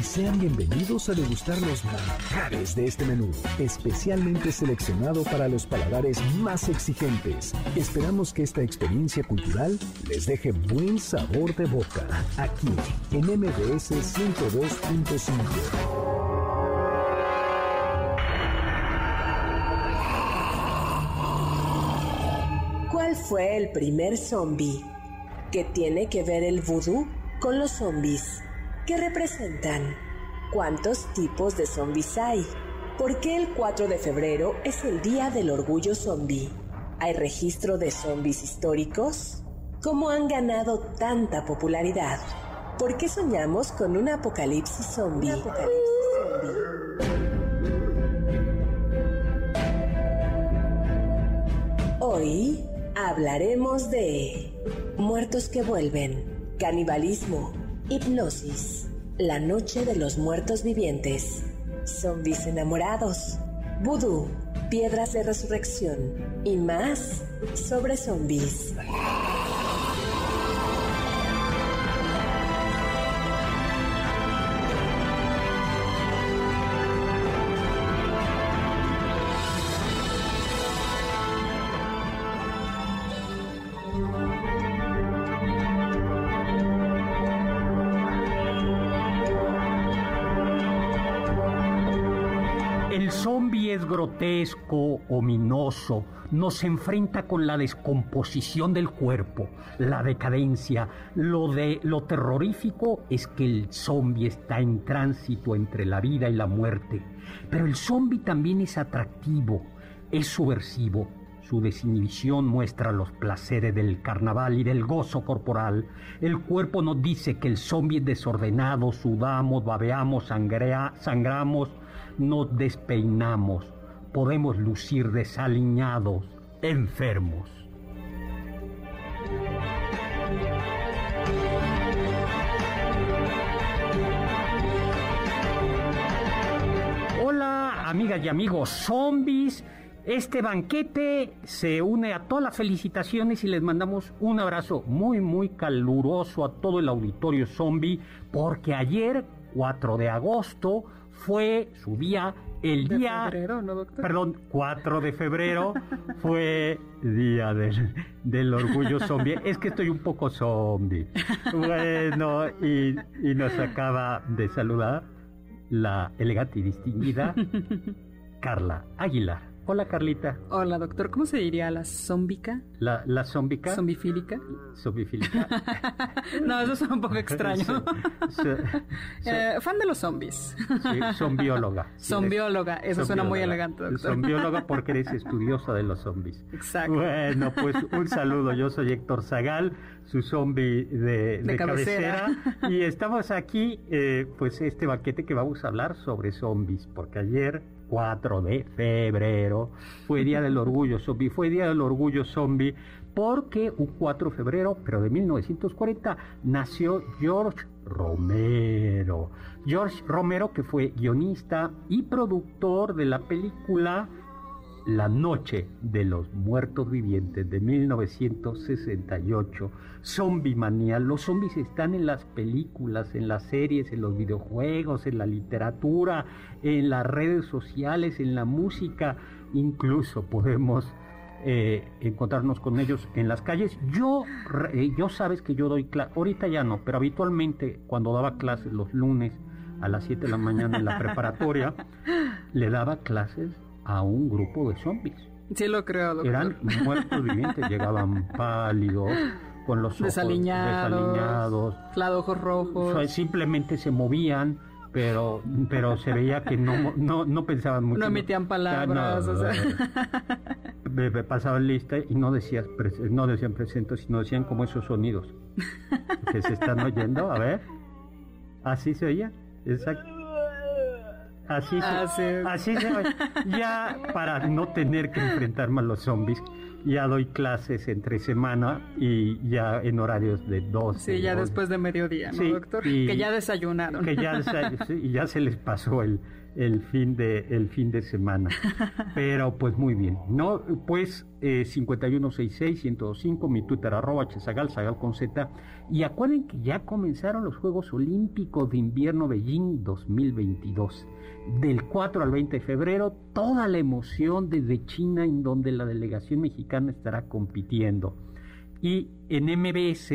Y sean bienvenidos a degustar los manjares de este menú, especialmente seleccionado para los paladares más exigentes. Esperamos que esta experiencia cultural les deje buen sabor de boca, aquí en MBS 102.5. ¿Cuál fue el primer zombie? ¿Qué tiene que ver el vudú con los zombies? ¿Qué representan? ¿Cuántos tipos de zombies hay? ¿Por qué el 4 de febrero es el Día del Orgullo Zombie? ¿Hay registro de zombies históricos? ¿Cómo han ganado tanta popularidad? ¿Por qué soñamos con un apocalipsis zombie? Hoy hablaremos de muertos que vuelven, canibalismo, Hipnosis. La noche de los muertos vivientes. Zombies enamorados. Voodoo. Piedras de resurrección. Y más sobre zombies. Grotesco, ominoso, nos enfrenta con la descomposición del cuerpo, la decadencia. Lo, de, lo terrorífico es que el zombie está en tránsito entre la vida y la muerte. Pero el zombie también es atractivo, es subversivo. Su desinhibición muestra los placeres del carnaval y del gozo corporal. El cuerpo nos dice que el zombie es desordenado, sudamos, babeamos, sangramos, nos despeinamos podemos lucir desaliñados, enfermos. Hola, amigas y amigos zombies. Este banquete se une a todas las felicitaciones y les mandamos un abrazo muy, muy caluroso a todo el auditorio zombie, porque ayer, 4 de agosto, fue su día el día, febrero, ¿no, doctor? perdón, 4 de febrero fue día del, del, orgullo zombie. Es que estoy un poco zombie. Bueno, y, y nos acaba de saludar la elegante y distinguida Carla Aguilar. Hola Carlita. Hola doctor, ¿cómo se diría la zombica? ¿La, la zombica? ¿Zombifílica? ¿Zombifílica? no, eso suena un poco extraño. Eh, fan de los zombies. sí, zombióloga. zombióloga, eso suena muy elegante doctor. Zombióloga porque eres estudiosa de los zombies. Exacto. Bueno, pues un saludo, yo soy Héctor Zagal, su zombie de, cabecera. y estamos aquí, eh, pues este baquete que vamos a hablar sobre zombies, porque ayer 4 de febrero. Fue Día del Orgullo Zombie. Fue Día del Orgullo Zombie porque un 4 de febrero, pero de 1940, nació George Romero. George Romero, que fue guionista y productor de la película la Noche de los Muertos Vivientes de 1968. Zombie manía. Los zombies están en las películas, en las series, en los videojuegos, en la literatura, en las redes sociales, en la música. Incluso podemos eh, encontrarnos con ellos en las calles. Yo, eh, yo sabes que yo doy clases, ahorita ya no, pero habitualmente cuando daba clases los lunes a las 7 de la mañana en la preparatoria, le daba clases a un grupo de zombies. Sí, lo creo, doctor. Eran muertos vivientes, llegaban pálidos, con los ojos desaliñados, desaliñados ojos rojos. simplemente se movían, pero pero se veía que no no, no pensaban mucho. No emitían palabras, o sea. pasaban lista y no decías no decían presento, sino decían como esos sonidos que se están oyendo, a ver. Así se oía, exacto. Así se, así se Ya para no tener que enfrentarme a los zombies, ya doy clases entre semana y ya en horarios de dos. Sí, ya después de mediodía, ¿no, doctor? que ya desayunaron. Que ya, y ya se les pasó el, el fin de el fin de semana. Pero pues muy bien. No, pues eh, 5166 mi Twitter arroba chesagal, sagal con Z. Y acuerden que ya comenzaron los Juegos Olímpicos de Invierno Beijing 2022. Del 4 al 20 de febrero, toda la emoción desde China en donde la delegación mexicana estará compitiendo. Y en MBS,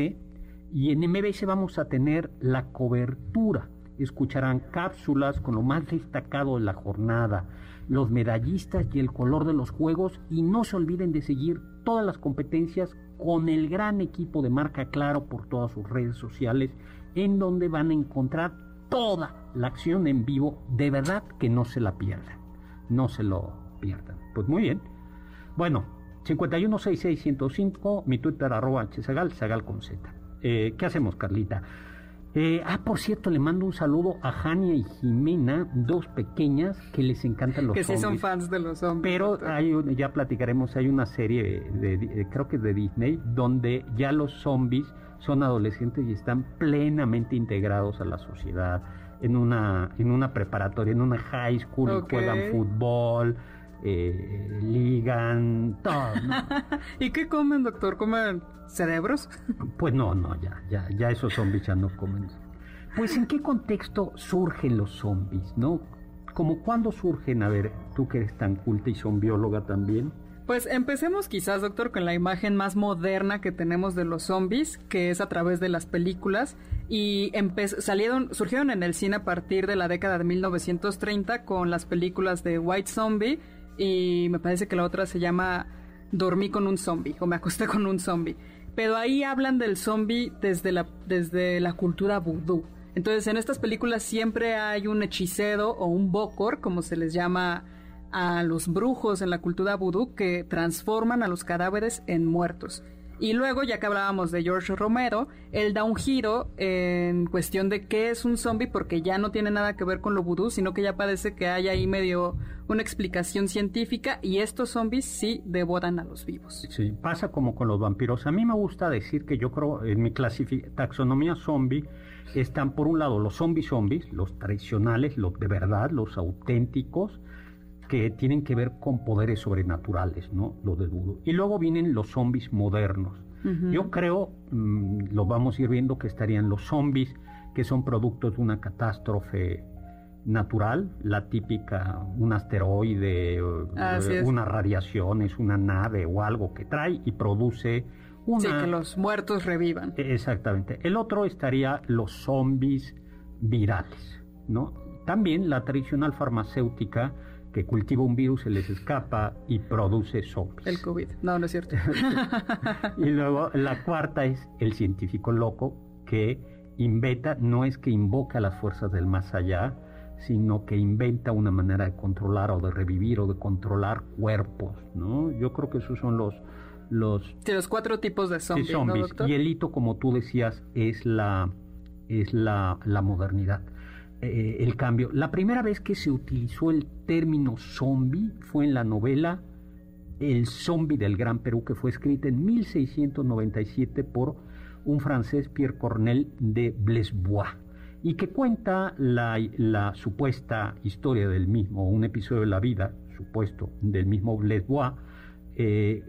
y en MBS vamos a tener la cobertura escucharán cápsulas con lo más destacado de la jornada, los medallistas y el color de los juegos y no se olviden de seguir todas las competencias con el gran equipo de Marca Claro por todas sus redes sociales en donde van a encontrar toda la acción en vivo, de verdad que no se la pierdan, no se lo pierdan. Pues muy bien. Bueno, 5166105, mi Twitter arroba chesagal, sagal con Z. Eh, ¿Qué hacemos, Carlita? Eh, ah, por cierto, le mando un saludo a Jania y Jimena, dos pequeñas que les encantan los que zombies. Que sí son fans de los zombies. Pero hay ya platicaremos, hay una serie, de, creo que de Disney, donde ya los zombies son adolescentes y están plenamente integrados a la sociedad. En una, en una preparatoria, en una high school, juegan fútbol, eh, ligan, todo. ¿Y qué comen, doctor? ¿Comen cerebros? Pues no, no, ya, ya, ya esos zombies ya no comen. Pues en qué contexto surgen los zombies, ¿no? Como cuándo surgen, a ver, tú que eres tan culta y son bióloga también. Pues empecemos quizás, doctor, con la imagen más moderna que tenemos de los zombies, que es a través de las películas. Y salieron, surgieron en el cine a partir de la década de 1930 con las películas de White Zombie y me parece que la otra se llama Dormí con un zombie o me acosté con un zombie. Pero ahí hablan del zombie desde la, desde la cultura vudú. Entonces en estas películas siempre hay un hechicero o un bokor, como se les llama a los brujos en la cultura vudú, que transforman a los cadáveres en muertos. Y luego, ya que hablábamos de George Romero, él da un giro en cuestión de qué es un zombie, porque ya no tiene nada que ver con lo vudú, sino que ya parece que hay ahí medio una explicación científica y estos zombies sí devoran a los vivos. Sí, pasa como con los vampiros. A mí me gusta decir que yo creo en mi taxonomía zombie están por un lado los zombies zombies, los tradicionales, los de verdad, los auténticos, que tienen que ver con poderes sobrenaturales, ¿no? Lo de vudú. Y luego vienen los zombies modernos. Yo creo, mm, lo vamos a ir viendo, que estarían los zombies que son productos de una catástrofe natural, la típica, un asteroide, eh, una radiación, es una nave o algo que trae y produce una... Sí, que los muertos revivan. Exactamente. El otro estaría los zombies virales, ¿no? También la tradicional farmacéutica que cultiva un virus, se les escapa y produce zombies. El COVID. No, no es cierto. y luego la cuarta es el científico loco que inventa, no es que invoca las fuerzas del más allá, sino que inventa una manera de controlar o de revivir o de controlar cuerpos, ¿no? Yo creo que esos son los los, los cuatro tipos de zombies, y el hito, como tú decías, es la es la, la modernidad. Eh, el cambio. La primera vez que se utilizó el término zombie fue en la novela El zombie del Gran Perú, que fue escrita en 1697 por un francés Pierre Cornel de Blesbois y que cuenta la, supuesta historia del mismo, un episodio de la vida supuesto del mismo Blesbois, eh,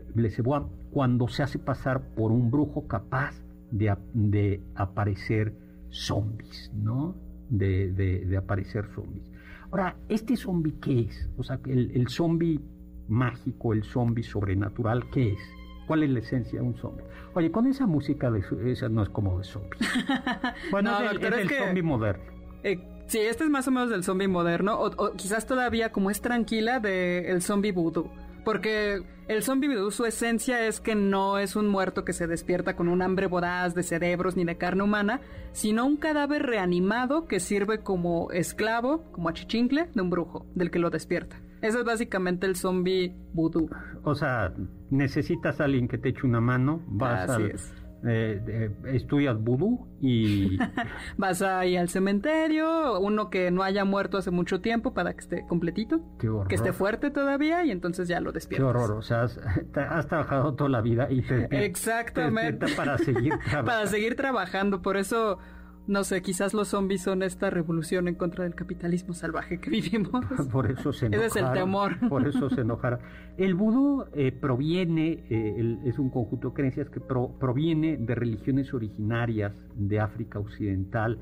cuando se hace pasar por un brujo capaz de, de aparecer zombies, ¿no? De, aparecer zombies. Ahora, ¿este zombie qué es? O sea, el, el zombie mágico, el zombie sobrenatural, ¿qué es? ¿Cuál es la esencia de un zombie? Oye, con esa música, de, esa no es como de zombies. Bueno, es, el, zombie moderno. Eh, sí, este es más o menos del zombie moderno, o, quizás todavía como es tranquila del zombie voodoo Porque el zombie su esencia es que no es un muerto que se despierta con un hambre voraz de cerebros ni de carne humana, sino un cadáver reanimado que sirve como esclavo, como achichincle de un brujo, del que lo despierta. Eso es básicamente el zombie vudú. O sea, necesitas a alguien que te eche una mano, vas Así al- es. Eh, eh, estudias vudú y Vas ahí al cementerio, uno que no haya muerto hace mucho tiempo para que esté completito, qué que esté fuerte todavía y entonces ya lo Qué despiertas. horror, o sea, has, has trabajado toda la vida y te Exactamente. te para seguir trabajando. Para seguir trabajando, por eso, no sé, quizás los zombies son esta revolución en contra del capitalismo salvaje que vivimos. Por eso se Ese es el enojaron, temor. Por eso se enojaron. El vudú eh, proviene, eh, el- es un conjunto de creencias que pro- proviene de religiones originarias de África Occidental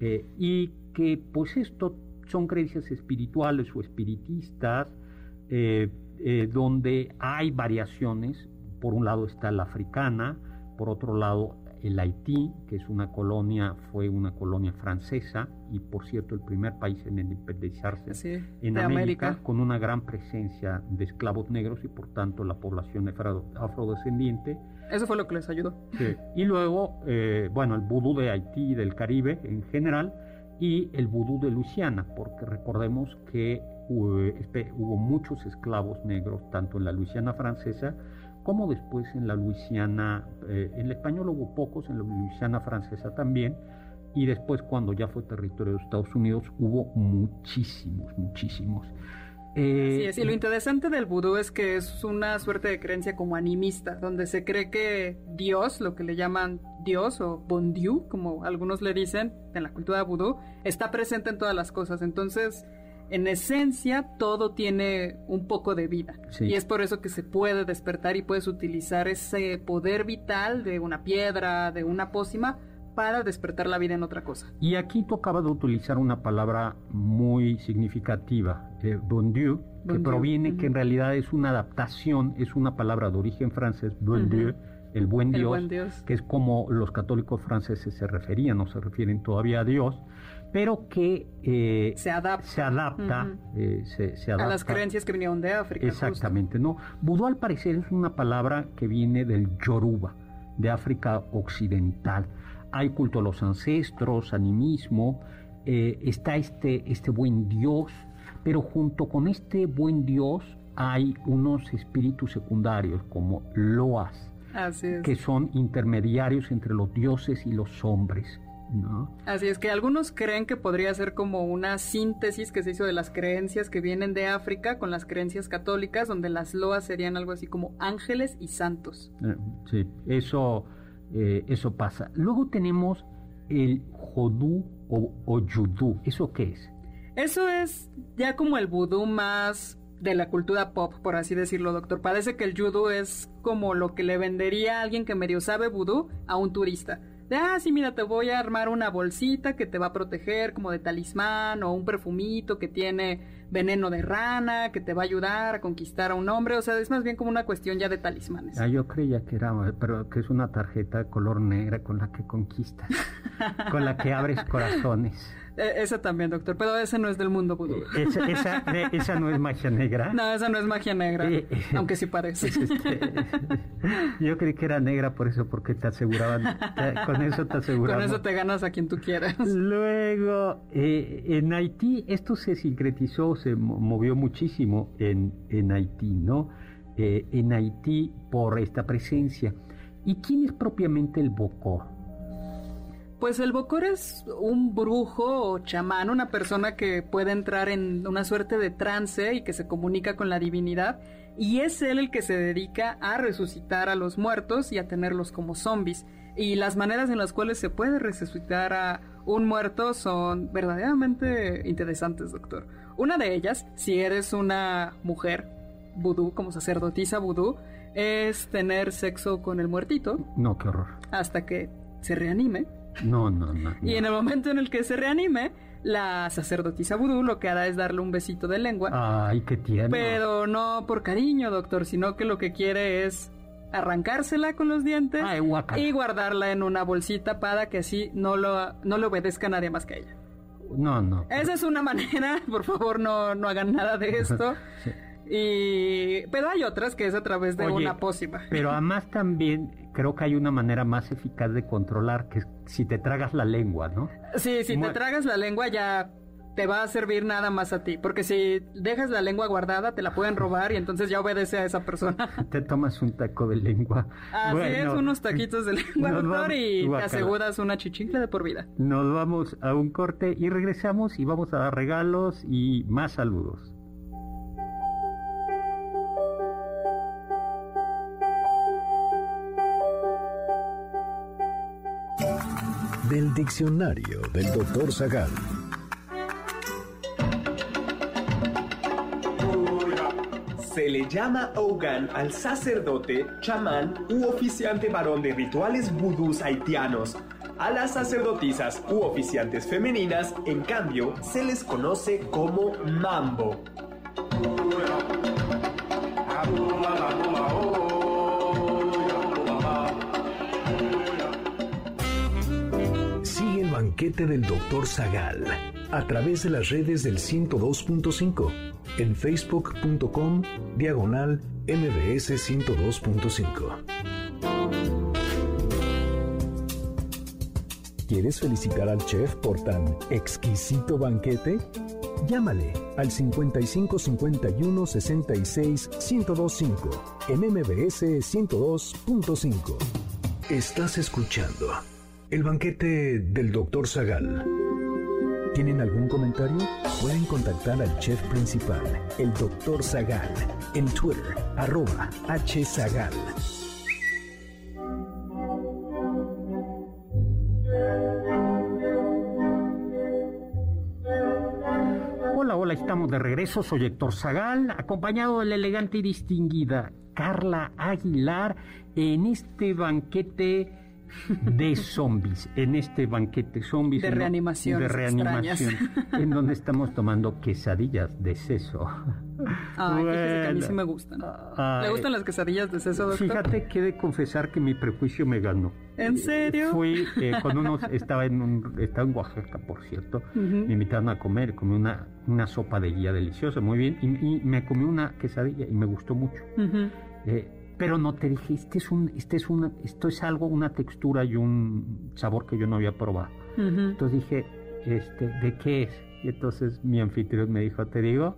eh, y que pues esto son creencias espirituales o espiritistas donde hay variaciones. Por un lado está la africana, por otro lado el Haití, que es una colonia, fue una colonia francesa y por cierto el primer país en independizarse Sí, en América, América. con una gran presencia de esclavos negros y por tanto la población afro- afrodescendiente. Eso fue lo que les ayudó. Y luego, eh, bueno, el vudú de Haití y del Caribe en general y el vudú de Luisiana, porque recordemos que hubo, espe- hubo muchos esclavos negros tanto en la Luisiana francesa como después en la Luisiana, eh, en el español hubo pocos, en la Luisiana francesa también, y después cuando ya fue territorio de Estados Unidos hubo muchísimos, muchísimos. Eh, Así es, y lo interesante del vudú es que es una suerte de creencia como animista, donde se cree que Dios, lo que le llaman Dios o bon Dieu, como algunos le dicen en la cultura vudú, está presente en todas las cosas. Entonces, en esencia, todo tiene un poco de vida. Sí. Y es por eso que se puede despertar y puedes utilizar ese poder vital de una piedra, de una pócima, para despertar la vida en otra cosa. Y aquí tú acabas de utilizar una palabra muy significativa, eh, bon Dieu, que Dieu, proviene, que en realidad es una adaptación, es una palabra de origen francés, bon. Dieu, el buen El Dios, buen Dios. que es como los católicos franceses se referían, no se refieren todavía a Dios, pero que eh, Se adapta se adapta, eh, se, se a las creencias que vinieron de África. justo. Exactamente, no. Vudú al parecer es una palabra que viene del Yoruba, de África Occidental. Hay culto a los ancestros, animismo, eh, está este, este buen Dios, pero junto con este buen Dios hay unos espíritus secundarios como loas, Así es. que son intermediarios entre los dioses y los hombres. ¿No? Así es que algunos creen que podría ser como una síntesis que se hizo de las creencias que vienen de África con las creencias católicas, donde las loas serían algo así como ángeles y santos. Eh, Sí, eso, eh, eso pasa. Luego tenemos el jodú o, o yudú. ¿Eso qué es? Eso es ya como el vudú más de la cultura pop, por así decirlo, doctor. Parece que el judo es como lo que le vendería a alguien que medio sabe vudú a un turista. De, ah, sí, mira, te voy a armar una bolsita que te va a proteger como de talismán o un perfumito que tiene veneno de rana, que te va a ayudar a conquistar a un hombre. O sea, es más bien como una cuestión ya de talismanes. Ah, yo creía que era, pero que es una tarjeta de color negra con la que conquistas, con la que abres corazones. E- esa también, doctor, pero ese no es del mundo vudú. Esa, esa, eh, esa no es magia negra. No, esa no es magia negra, Eh, eh, aunque sí parece. Este, yo creí que era negra por eso, porque te aseguraban, te- con eso te Con aseguraban. eso te ganas a quien tú quieras. Luego, eh, en Haití, esto se sincretizó, se mo- movió muchísimo en, en Haití, ¿no? Eh, en Haití por esta presencia. ¿Y quién es propiamente el Bocor? Pues el Bokor es un brujo o chamán, una persona que puede entrar en una suerte de trance y que se comunica con la divinidad. Y es él el que se dedica a resucitar a los muertos y a tenerlos como zombies. Y las maneras en las cuales se puede resucitar a un muerto son verdaderamente interesantes, doctor. Una de ellas, si eres una mujer vudú, como sacerdotisa vudú, es tener sexo con el muertito No, qué horror. hasta que se reanime. No, no, no. Y no. en el momento en el que se reanime, la sacerdotisa vudú lo que hará es darle un besito de lengua. Ay, qué tierno. Pero no por cariño, doctor, sino que lo que quiere es arrancársela con los dientes Ay, y guardarla en una bolsita para que así no lo, no le obedezca a nadie más que a ella. No, no. Esa es una manera, por favor no, no hagan nada de esto. Sí. Y, pero hay otras que es a través de una pócima. Pero además también creo que hay una manera más eficaz de controlar, que si te tragas la lengua, ¿no? Sí, si te tragas la lengua ya te va a servir nada más a ti, porque si dejas la lengua guardada te la pueden robar y entonces ya obedece a esa persona. Te tomas un taco de lengua. Así es, unos taquitos de lengua, doctor, y te aseguras una chichincle de por vida. Nos vamos a un corte y regresamos y vamos a dar regalos y más saludos. Del diccionario del doctor Zagal. Se le llama Ogan al sacerdote, chamán u oficiante varón de rituales vudús haitianos. A las sacerdotisas u oficiantes femeninas, en cambio, se les conoce como mambo. Banquete del Dr. Zagal a través de las redes del 102.5 en facebook.com diagonal mbs 102.5. ¿Quieres felicitar al chef por tan exquisito banquete? Llámale al 55 51 66 1025 en MBS 102.5. Estás escuchando el banquete del Dr. Zagal. ¿Tienen algún comentario? Pueden contactar al chef principal, el Dr. Zagal, en Twitter, arroba hzagal. Hola, hola, estamos de regreso. Soy Héctor Zagal, acompañado de la elegante y distinguida Carla Aguilar en este banquete de zombies, en este banquete zombies. De reanimación. De reanimación, en donde estamos tomando quesadillas de seso. Ay, que a mí sí me gustan. ¿Le gustan las quesadillas de seso, doctor? Fíjate que he de confesar que mi prejuicio me ganó. ¿En serio? Fui eh, con unos, estaba en un, estaba en Oaxaca, por cierto, me invitaron a comer, comí una, una sopa de guía deliciosa, muy bien, y, me comí una quesadilla y me gustó mucho pero no te dije, este es un, este es una, esto es algo, una textura y un sabor que yo no había probado. Entonces dije, este, ¿de qué es? Y entonces mi anfitrión me dijo, ¿te digo?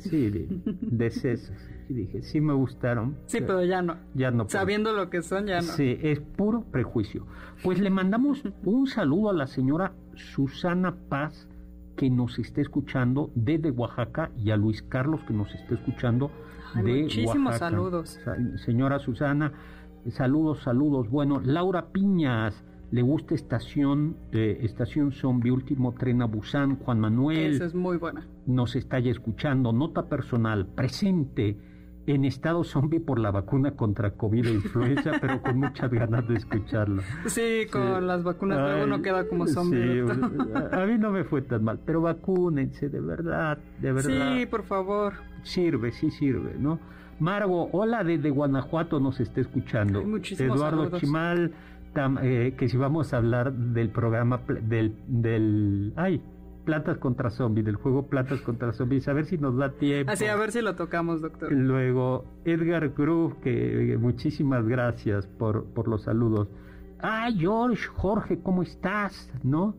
sí, de, sesos. Y dije, sí me gustaron. Sí, pero ya no. Ya no. Sabiendo lo que son, ya no. Sí, es puro prejuicio. Pues le mandamos un saludo a la señora Susana Paz, que nos está escuchando desde Oaxaca, y a Luis Carlos, que nos está escuchando muchísimos saludos. Señora Susana, saludos, saludos. Bueno, Laura Piñas, le gusta Estación, eh, Estación Zombie, Último Tren a Busan, Juan Manuel. Esa es muy buena. Nos está ya escuchando. Nota personal, presente en estado zombie por la vacuna contra COVID e influenza, pero con muchas ganas de escucharlo. Sí, con las vacunas luego uno queda como zombie. a, mí no me fue tan mal, pero vacúnense, de verdad, de verdad. Sí, por favor sirve, sí sirve, ¿no? Margo, hola desde Guanajuato nos está escuchando. Eduardo Chimal, eh, que si vamos a hablar del programa del, del ay, Plantas contra Zombies, del juego Plantas contra Zombies, a ver si nos da tiempo. Así, a ver si lo tocamos, doctor. Luego, Edgar Groove, que muchísimas gracias por, por los saludos. Ah, George, Jorge, ¿cómo estás? ¿No?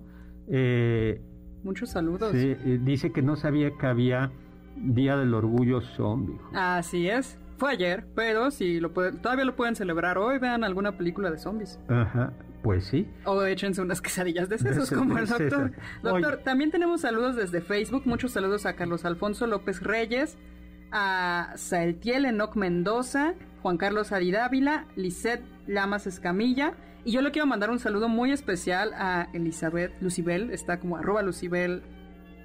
Eh, Muchos saludos. Sí, eh, dice que no sabía que había Día del Orgullo Zombie. Así es. Fue ayer, pero si lo todavía lo pueden celebrar hoy, vean alguna película de zombies. Ajá, pues sí. O échense unas quesadillas de sesos como el doctor. Doctor, también tenemos saludos desde Facebook. Muchos saludos a Carlos Alfonso López Reyes, a Saeltiel Enoc Mendoza, Juan Carlos Adidávila, Lisette Lamas Escamilla. Y yo le quiero mandar un saludo muy especial a Elizabeth Lucibel, está como arroba Lucibel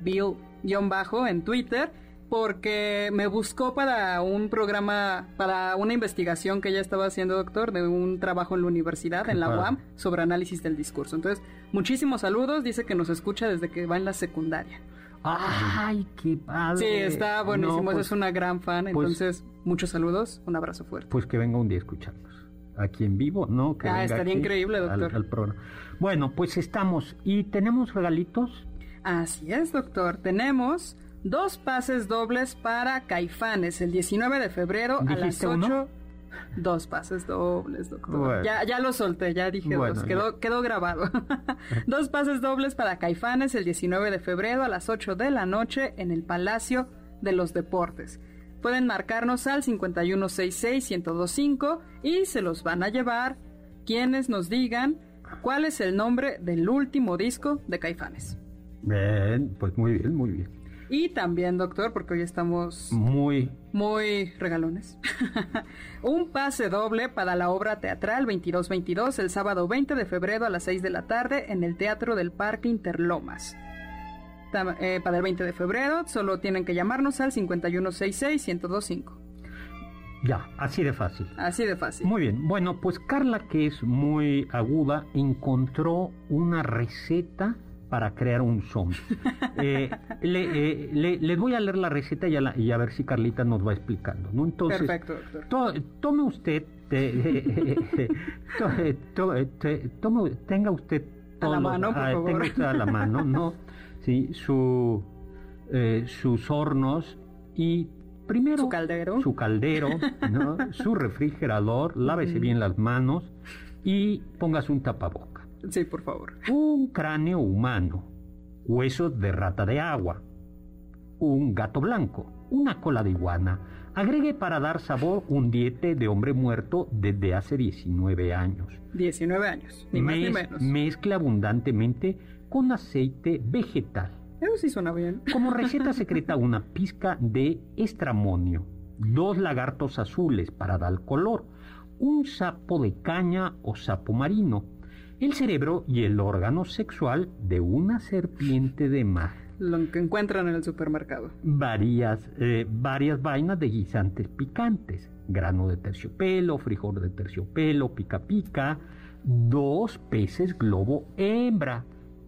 Bill-bajo en Twitter porque me buscó para un programa, para una investigación que ella estaba haciendo, doctor, de un trabajo en la universidad, en la UAM, sobre análisis del discurso. Entonces, muchísimos saludos, dice que nos escucha desde que va en la secundaria. ¡Ay, qué padre! Sí, está buenísimo, es pues, una gran fan, pues, entonces, muchos saludos, un abrazo fuerte. Pues que venga un día a escucharnos. Aquí en vivo, ¿no? Que ah, estaría increíble, doctor. Bueno, pues estamos. ¿Y tenemos regalitos? Así es, doctor. Tenemos dos pases dobles para Caifanes el 19 de febrero a las 8. Dos pases dobles, doctor. Ya, ya lo solté, ya dije dos. Quedó, quedó grabado. dos pases dobles para Caifanes el 19 de febrero a las 8 de la noche en el Palacio de los Deportes. Pueden marcarnos al 5166-1025 y se los van a llevar quienes nos digan cuál es el nombre del último disco de Caifanes. Bien, pues muy bien, muy bien. Y también, doctor, porque hoy estamos muy muy regalones. Un pase doble para la obra teatral 2222 el sábado 20 de febrero a las 6 de la tarde en el Teatro del Parque Interlomas. Eh, para el 20 de febrero solo tienen que llamarnos al 5166-1025. Ya, así de fácil. Así de fácil. Muy bien. Bueno, pues Carla, que es muy aguda, encontró una receta para crear un zombie. Eh, eh, le, le, voy a leer la receta y a, y a, ver si Carlita nos va explicando. ¿no? Entonces, Perfecto, doctor. tome usted, tome, tenga usted a la mano, por favor. Tenga usted a la mano, ¿no? Sí, su, eh, sus hornos y primero su caldero, su, caldero ¿no? su refrigerador, lávese bien las manos y póngase un tapabocas. Sí, por favor. Un cráneo humano, huesos de rata de agua, un gato blanco, una cola de iguana. Agregue para dar sabor un diete de hombre muerto desde hace 19 años. 19 años, ni más ni menos. Mezcle abundantemente con aceite vegetal. Eso sí suena bien. Como receta secreta, una pizca de estramonio, dos lagartos azules para dar color, un sapo de caña o sapo marino, el cerebro y el órgano sexual de una serpiente de mar. Lo que encuentran en el supermercado. Varias, eh, varias vainas de guisantes picantes. Grano de terciopelo, frijol de terciopelo, pica pica, dos peces globo hembra.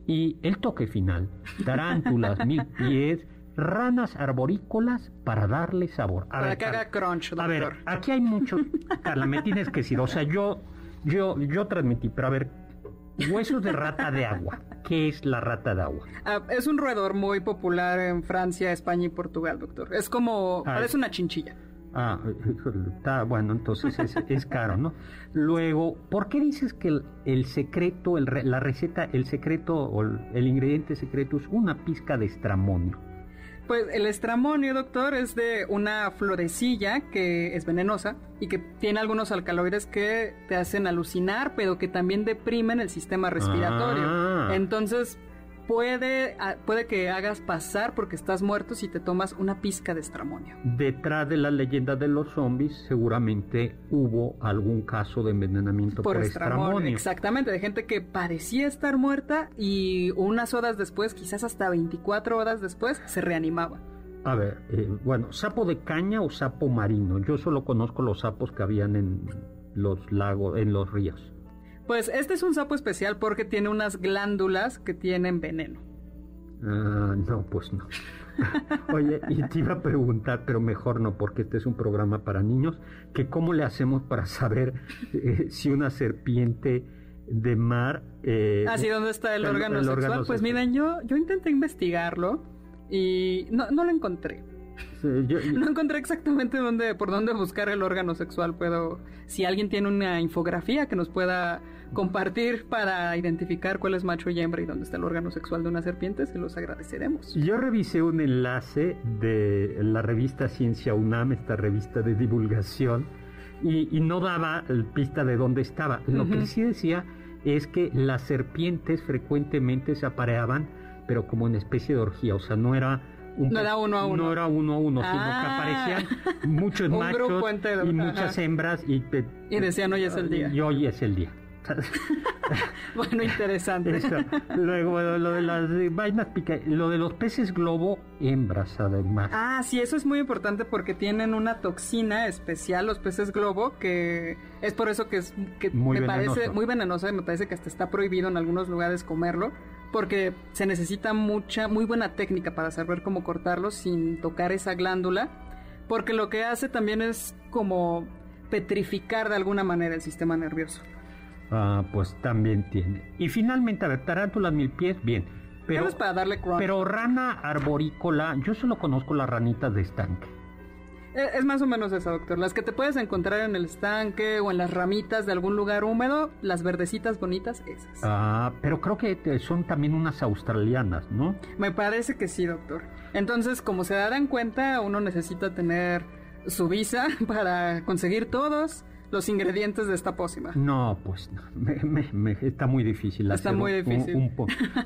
Y el toque final, tarántulas, mil pies, ranas arborícolas para darle sabor. para que haga crunch, doctor. A ver, aquí hay muchos... Carla, me tienes que decir, o sea, yo, yo, yo transmití, pero a ver, Huesos de rata de agua. ¿Qué es la rata de agua? Ah, es un roedor muy popular en Francia, España y Portugal, doctor. Es como, ah, parece una chinchilla. Ah, está bueno, entonces es, caro, ¿no? Luego, ¿por qué dices que el, secreto, la receta, el secreto o el ingrediente secreto es una pizca de estramonio? Pues el estramonio, doctor, es de una florecilla que es venenosa y que tiene algunos alcaloides que te hacen alucinar, pero que también deprimen el sistema respiratorio. Ah. Entonces, puede, ah, puede que hagas pasar porque estás muerto si te tomas una pizca de estramonio. Detrás de la leyenda de los zombies seguramente hubo algún caso de envenenamiento por, estramonio. Exactamente, de gente que parecía estar muerta y unas horas después, quizás hasta 24 horas después, se reanimaba. A ver, eh, bueno, sapo de caña o sapo marino. Yo solo conozco los sapos que habían en los lagos, en los ríos. Pues este es un sapo especial porque tiene unas glándulas que tienen veneno. Ah, no, pues no. Oye, y te iba a preguntar, pero mejor no, porque este es un programa para niños, que cómo le hacemos para saber eh, si una serpiente de mar... Eh, ah, sí, ¿dónde está el, órgano, sexual? pues miren, yo, yo intenté investigarlo y no, no lo encontré no encontré exactamente dónde, por dónde buscar el órgano sexual. Puedo, si alguien tiene una infografía que nos pueda compartir para identificar cuál es macho y hembra y dónde está el órgano sexual de una serpiente, se los agradeceremos. Yo revisé un enlace de la revista Ciencia UNAM, esta revista de divulgación, y, no daba pista de dónde estaba. Lo que sí decía es que las serpientes frecuentemente se apareaban, pero como en especie de orgía, o sea, no era no era uno a uno. No era uno a uno, sino que ah. aparecían muchos machos y muchas hembras. Y, y decían, hoy es el día. Y hoy es el día. bueno, interesante. Luego lo de las vainas pica, lo de los peces globo, hembras además. Ah, sí, eso es muy importante porque tienen una toxina especial los peces globo que es por eso que es que me parece muy venenoso y me parece que hasta está prohibido en algunos lugares comerlo porque se necesita mucha, muy buena técnica para saber cómo cortarlo sin tocar esa glándula, porque lo que hace también es como petrificar de alguna manera el sistema nervioso. Ah, pues también tiene. Y finalmente, a ver, tarántulas mil pies, bien. Pero, vez para darle crunch. pero rana arborícola, yo solo conozco las ranitas de estanque. Eh, Es más o menos eso, doctor. Las que te puedes encontrar en el estanque o en las ramitas de algún lugar húmedo, las verdecitas bonitas, esas. Ah, pero creo que son también unas australianas, ¿no? Me parece que sí, doctor. Entonces, como se darán cuenta, uno necesita tener su visa para conseguir todos los ingredientes de esta pócima. No, pues no, me- me- me- está muy difícil. Está hacer muy difícil. un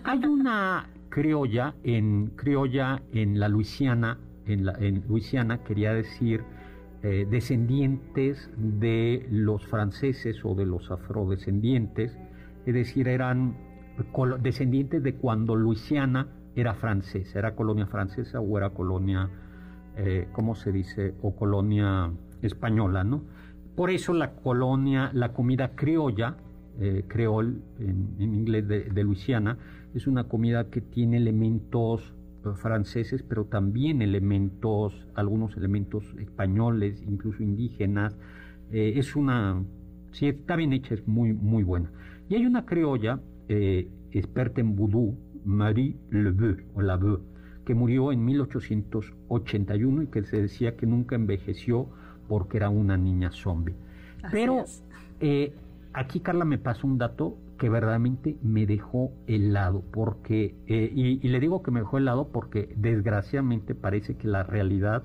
Hay una criolla en criolla en la Luisiana, en, la, en Luisiana quería decir eh, descendientes de los franceses o de los afrodescendientes, es decir, eran descendientes de cuando Luisiana era francesa, era colonia francesa o era colonia, eh, ¿cómo se dice? O colonia española, ¿no? Por eso la colonia, la comida criolla, eh, creol en, inglés de, Luisiana, es una comida que tiene elementos eh, franceses, pero también elementos, algunos elementos españoles, incluso indígenas. Eh, es una, si está bien hecha, es muy, muy buena. Y hay una criolla eh, experta en vudú, Marie Leboeuf, o que murió en 1881 y que se decía que nunca envejeció porque era una niña zombie. Pero eh, aquí Carla me pasó un dato que verdaderamente me dejó helado, porque, eh, y, y le digo que me dejó helado porque desgraciadamente parece que la realidad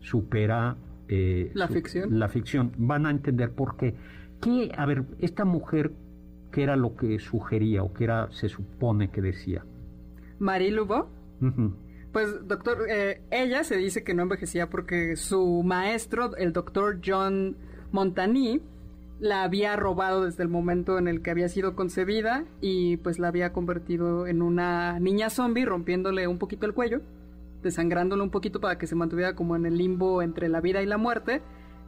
supera eh, La su- ficción. La ficción. Van a entender por qué. Que, a ver, esta mujer, ¿qué era lo que sugería o qué era, se supone que decía? Marie Ujú. Pues, doctor, eh, ella se dice que no envejecía porque su maestro, el doctor John Montagny, la había robado desde el momento en el que había sido concebida y pues la había convertido en una niña zombie, rompiéndole un poquito el cuello, desangrándole un poquito para que se mantuviera como en el limbo entre la vida y la muerte.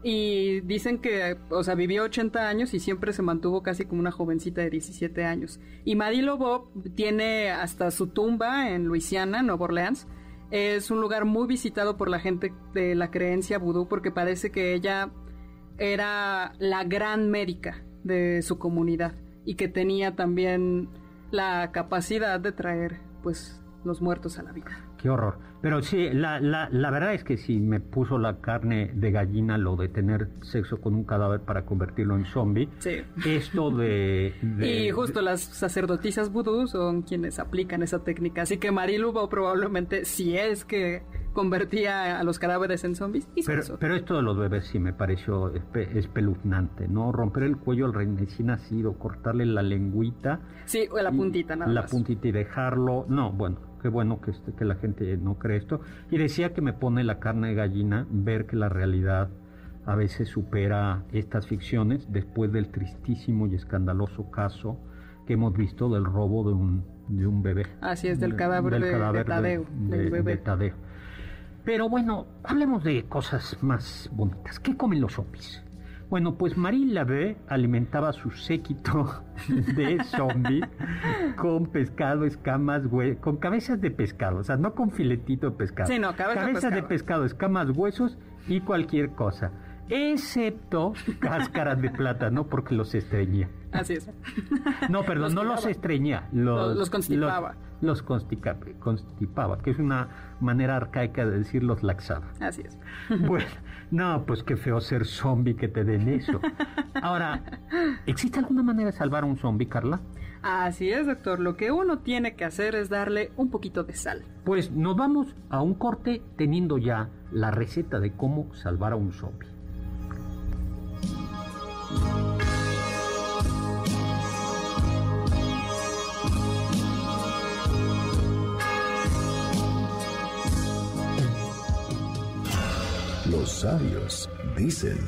Y dicen que, o sea, vivió 80 años y siempre se mantuvo casi como una jovencita de 17 años. Y Marie Laveau tiene hasta su tumba en Luisiana, Nueva Orleans. Es un lugar muy visitado por la gente de la creencia vudú porque parece que ella era la gran médica de su comunidad y que tenía también la capacidad de traer, pues, los muertos a la vida. Qué horror. Pero sí, la, la, la verdad es que sí me puso la carne de gallina lo de tener sexo con un cadáver para convertirlo en zombie. Sí. Esto de... de- Y justo las sacerdotisas vudú son quienes aplican esa técnica. Así que Mariluba probablemente, si es que convertía a los cadáveres en zombies, hizo Pero, eso. pero esto de los bebés sí me pareció espe- espeluznante, ¿no? Romper el cuello al recién nacido, cortarle la lengüita. sí, o la puntita nada La más. puntita y dejarlo. No, bueno, qué bueno que, este- que la gente no cree esto. Y decía que me pone la carne de gallina ver que la realidad a veces supera estas ficciones después del tristísimo y escandaloso caso que hemos visto del robo de un, de un bebé. Así es, del cadáver de- de Tadeo, del bebé. de Tadeo. Pero bueno, hablemos de cosas más bonitas. ¿Qué comen los zombies? Bueno, pues Marie Laveau alimentaba su séquito de zombies con pescado, escamas, hue- con cabezas de pescado, o sea, no con filetito de pescado. Sí, no, cabeza de cabezas de pescado. pescado, escamas, huesos y cualquier cosa, excepto cáscaras de plátano porque los estreñía. Así es. No, perdón, Los no los estreñía, los, Los- los constipaba. Los, constica- constipaba, que es una manera arcaica de decir los laxaba. Así es. Bueno, no, pues qué feo ser zombie que te den eso. Ahora, ¿existe alguna manera de salvar a un zombie, Carla? Así es, doctor. Lo que uno tiene que hacer es darle un poquito de sal. Pues nos vamos a un corte teniendo ya la receta de cómo salvar a un zombie. Los sabios dicen,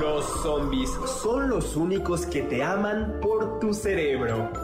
Los zombies son los únicos que te aman por tu cerebro.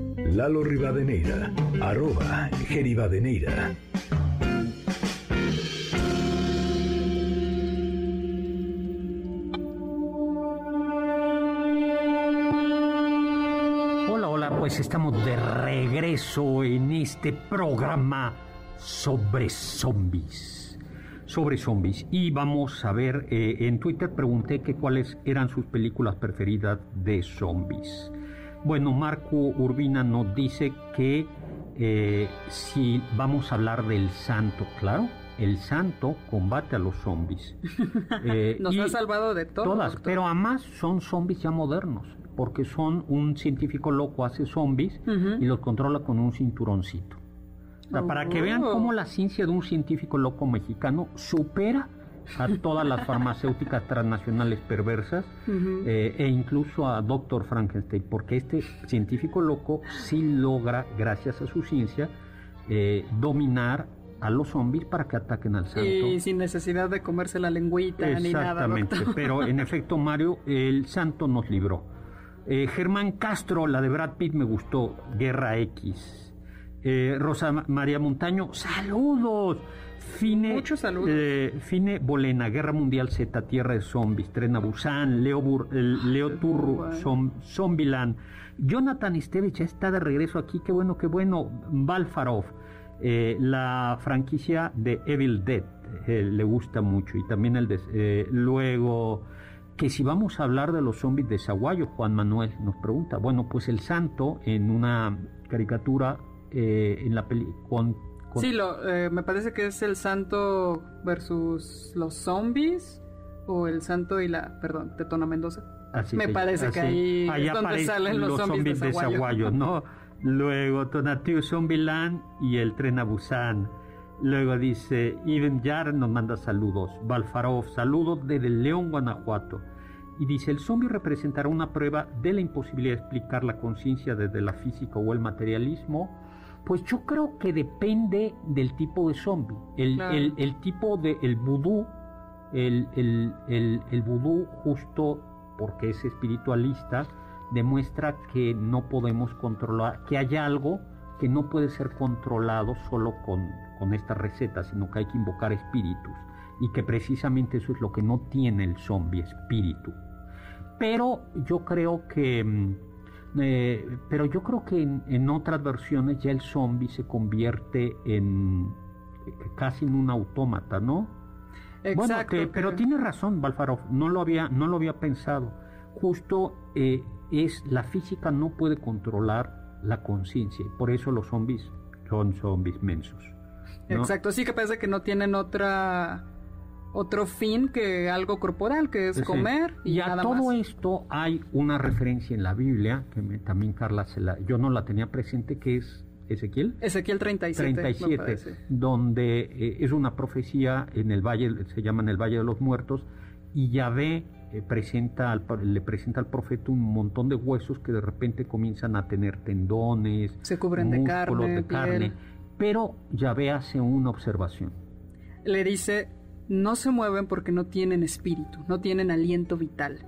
Lalo Rivadeneira, arroba Geribadeneira. pues estamos de regreso en este programa sobre zombies. Sobre zombies. Y vamos a ver, eh, en Twitter pregunté que cuáles eran sus películas preferidas de zombies. Bueno, Marco Urbina nos dice que eh, si vamos a hablar del santo, claro, el santo combate a los zombies. Eh, nos ha salvado de todo. Todas, pero además son zombies ya modernos porque son un científico loco hace zombies y los controla con un cinturoncito. para que vean cómo oh. la ciencia de un científico loco mexicano supera a todas las farmacéuticas transnacionales perversas eh, e incluso a Dr. Frankenstein, porque este científico loco sí logra, gracias a su ciencia, eh, dominar a los zombies para que ataquen al santo. Y sin necesidad de comerse la lengüita ni nada. Exactamente, pero en efecto, Mario, el santo nos libró. Eh, Germán Castro, la de Brad Pitt me gustó, Guerra X. Eh, Rosa María Montaño, saludos. Fine, Muchos saludos. Eh, Fine Bolena, Guerra Mundial Z, Tierra de Zombies, Trena Busan, Leo, Leo Turru, Zombieland. Jonathan Estevich ya está de regreso aquí, qué bueno, qué bueno. Balfarov, la franquicia de Evil Dead, le gusta mucho. Y también el de. luego que si vamos a hablar de los zombies de Zaguayo, Juan Manuel nos pregunta. Bueno, pues el santo en una caricatura eh, en la peli con, Sí, lo, eh, me parece que es el santo versus los zombies o el santo y la, perdón, Tetona Mendoza. Así me parece que ahí es donde salen los, zombies, de Zaguayo, ¿no? Luego Tonatiu Zombieland y el tren a Busan. Luego dice, Iben Yar nos manda saludos. Balfarov, saludos desde León, Guanajuato. Y dice, el zombie representará una prueba de la imposibilidad de explicar la conciencia desde la física o el materialismo. Pues yo creo que depende del tipo de zombie. El, tipo de el vudú, el, el, vudú justo porque es espiritualista, demuestra que no podemos controlar, que hay algo que no puede ser controlado solo con, con estas recetas, sino que hay que invocar espíritus y que precisamente eso es lo que no tiene el zombie, espíritu. Pero yo creo que, mm, eh, pero yo creo que en, otras versiones ya el zombie se convierte en casi en un autómata, ¿no? Exacto. Bueno, pero tiene razón, Balfarov, no lo había, no lo había pensado. Justo eh, es la física no puede controlar la conciencia. Por eso los zombies son zombies mensos. Exacto, sí que parece que no tienen otra otro fin que algo corporal, que es comer y, a todo esto hay una referencia en la Biblia que también Carla se la, yo no la tenía presente que es Ezequiel. Ezequiel 37. 37, donde eh, es una profecía en el valle, se llama en el Valle de los Muertos, y Yahvé eh, presenta le presenta al profeta un montón de huesos que de repente comienzan a tener tendones, se cubren de carne, de carne. Pero Yahvé hace una observación. Le dice, no se mueven porque no tienen espíritu, no tienen aliento vital.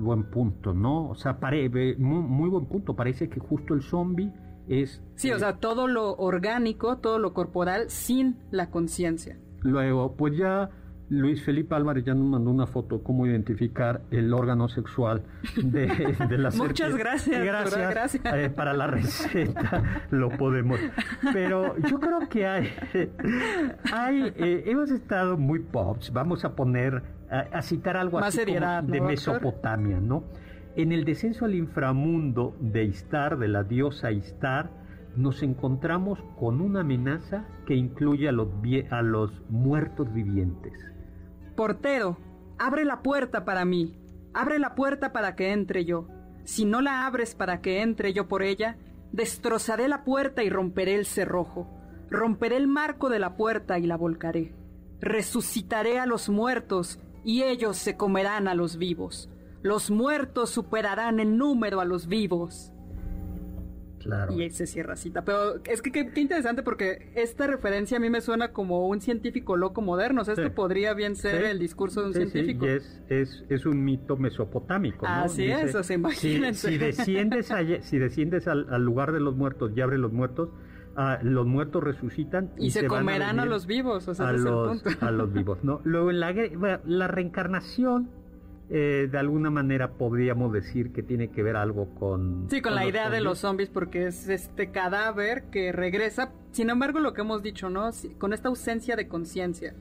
buen punto, ¿no? O sea, muy, muy, buen punto. Parece que justo el zombie es... Sí, o eh, sea, todo lo orgánico, todo lo corporal sin la conciencia. Luego, pues ya Luis Felipe Álvarez ya nos mandó una foto cómo identificar el órgano sexual de, la serpiente. Muchas gracias. Gracias, eh, para la receta lo podemos. Pero yo creo que hay, hay eh, hemos estado muy pops. Vamos a poner a, citar algo así de Mesopotamia, ¿no? En el descenso al inframundo de Istar, de la diosa Istar, nos encontramos con una amenaza que incluye a los, a los muertos vivientes. Portero, abre la puerta para mí. Abre la puerta para que entre yo. Si no la abres para que entre yo por ella, destrozaré la puerta y romperé el cerrojo. Romperé el marco de la puerta y la volcaré. Resucitaré a los muertos y ellos se comerán a los vivos. Los muertos superarán en número a los vivos. Claro. Y se cierra cita. Pero es que qué, interesante porque esta referencia a mí me suena como un científico loco moderno. O sea, esto podría bien ser el discurso de un científico. Sí, es, es, es, un mito mesopotámico. ¿no? Así es, o sea, imagínense. Si, si desciendes, si desciendes al, al, lugar de los muertos y abres los muertos, uh, los muertos resucitan. Y, y se, comerán a, a, los vivos, o sea, a, ese los, es el punto. a los vivos, ¿no? Luego, la, la reencarnación eh, de alguna manera podríamos decir que tiene que ver algo con... Sí, con, con la idea zombies. de los zombies porque es este cadáver que regresa. Sin embargo, lo que hemos dicho, ¿no? Con esta ausencia de conciencia,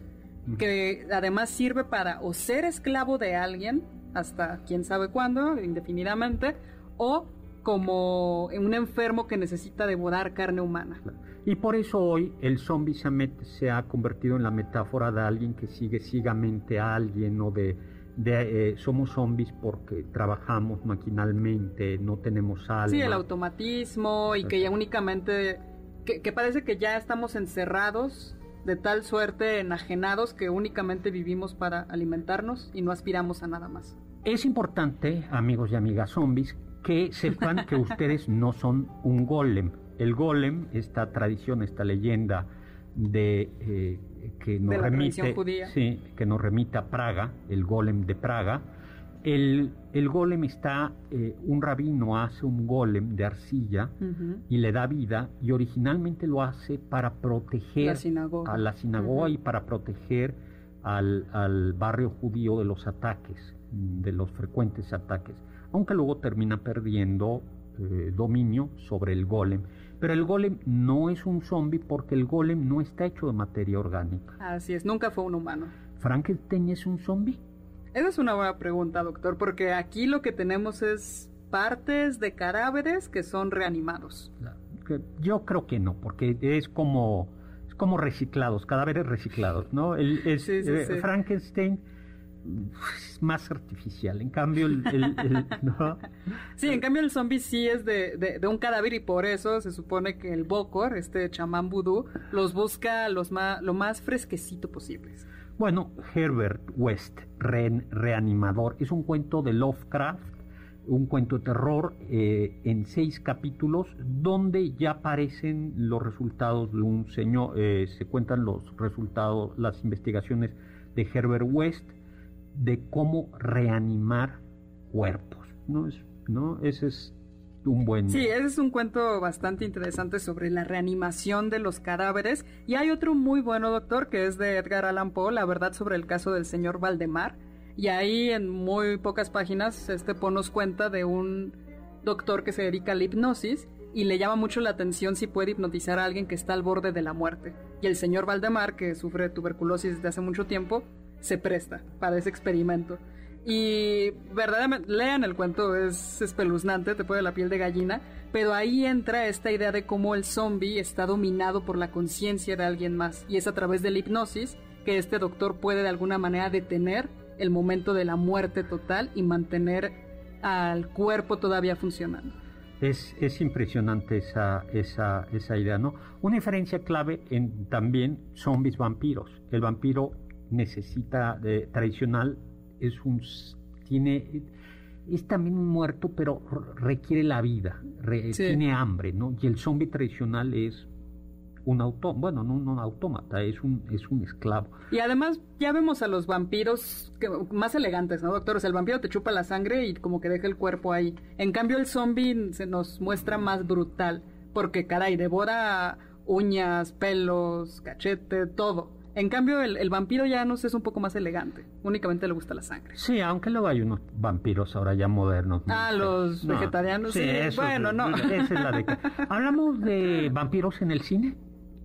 que además sirve para o ser esclavo de alguien, hasta quién sabe cuándo, indefinidamente, o como un enfermo que necesita devorar carne humana. Y por eso hoy el zombie se, se ha convertido en la metáfora de alguien que sigue ciegamente a alguien o de de, eh, somos zombies porque trabajamos maquinalmente, no tenemos alma. Sí, el automatismo y que ya únicamente, que, que, parece que ya estamos encerrados de tal suerte, enajenados, que únicamente vivimos para alimentarnos y no aspiramos a nada más. Es importante, amigos y amigas zombies, que sepan que ustedes no son un golem. El golem, esta tradición, esta leyenda de... Eh, que nos, remite, sí, que nos remite a Praga, el golem de Praga. El, el golem está, eh, un rabino hace un golem de arcilla uh -huh. y le da vida y originalmente lo hace para proteger la sinagoga. a la sinagoga uh -huh. y para proteger al, al, barrio judío de los ataques, de los frecuentes ataques, aunque luego termina perdiendo eh, dominio sobre el golem. Pero el golem no es un zombie porque el golem no está hecho de materia orgánica. Así es, nunca fue un humano. ¿Frankenstein es un zombie? Esa es una buena pregunta, doctor, porque aquí lo que tenemos es partes de cadáveres que son reanimados. Yo creo que no, porque es como, es como reciclados, cadáveres reciclados, ¿no? El, es, sí, sí, eh, sí. Frankenstein es más artificial. En cambio, el, el, el ¿no? Sí, en cambio el zombie sí es de, de, de, un cadáver y por eso se supone que el Bokor, este chamán vudú, los busca los más, lo más fresquecito posibles. Bueno, Herbert West, re, Reanimador, es un cuento de Lovecraft, un cuento de terror eh, en seis capítulos donde ya aparecen los resultados de un señor, eh, se cuentan los resultados, las investigaciones de Herbert West, de cómo reanimar cuerpos. ¿no? Es, ¿no? Ese es un buen... Sí, ese es un cuento bastante interesante sobre la reanimación de los cadáveres. Y hay otro muy bueno, doctor, que es de Edgar Allan Poe, La verdad sobre el caso del señor Valdemar. Y ahí en muy pocas páginas este Poe nos cuenta de un doctor que se dedica a la hipnosis y le llama mucho la atención si puede hipnotizar a alguien que está al borde de la muerte. Y el señor Valdemar, que sufre tuberculosis desde hace mucho tiempo, se presta para ese experimento. Y verdaderamente, lean el cuento, es espeluznante, te pone la piel de gallina, pero ahí entra esta idea de cómo el zombie está dominado por la conciencia de alguien más. Y es a través de la hipnosis que este doctor puede de alguna manera detener el momento de la muerte total y mantener al cuerpo todavía funcionando. Es, es impresionante esa, esa, esa idea, ¿no? Una diferencia clave en también zombies vampiros. El vampiro necesita eh, tradicional es un tiene es también un muerto pero requiere la vida re, sí. tiene hambre no y el zombie tradicional es un auto bueno no, no un autómata es un es un esclavo. Y además ya vemos a los vampiros que, más elegantes no doctor o sea, el vampiro te chupa la sangre y como que deja el cuerpo ahí. En cambio el zombie se nos muestra más brutal porque caray devora uñas pelos cachete todo en cambio, el, el, vampiro ya no sé, es un poco más elegante. Únicamente le gusta la sangre. Sí, aunque luego hay unos vampiros ahora ya modernos. Ah, los no, vegetarianos. Sí, sí. bueno, no. Esa es la de... ¿Hablamos de vampiros en el cine?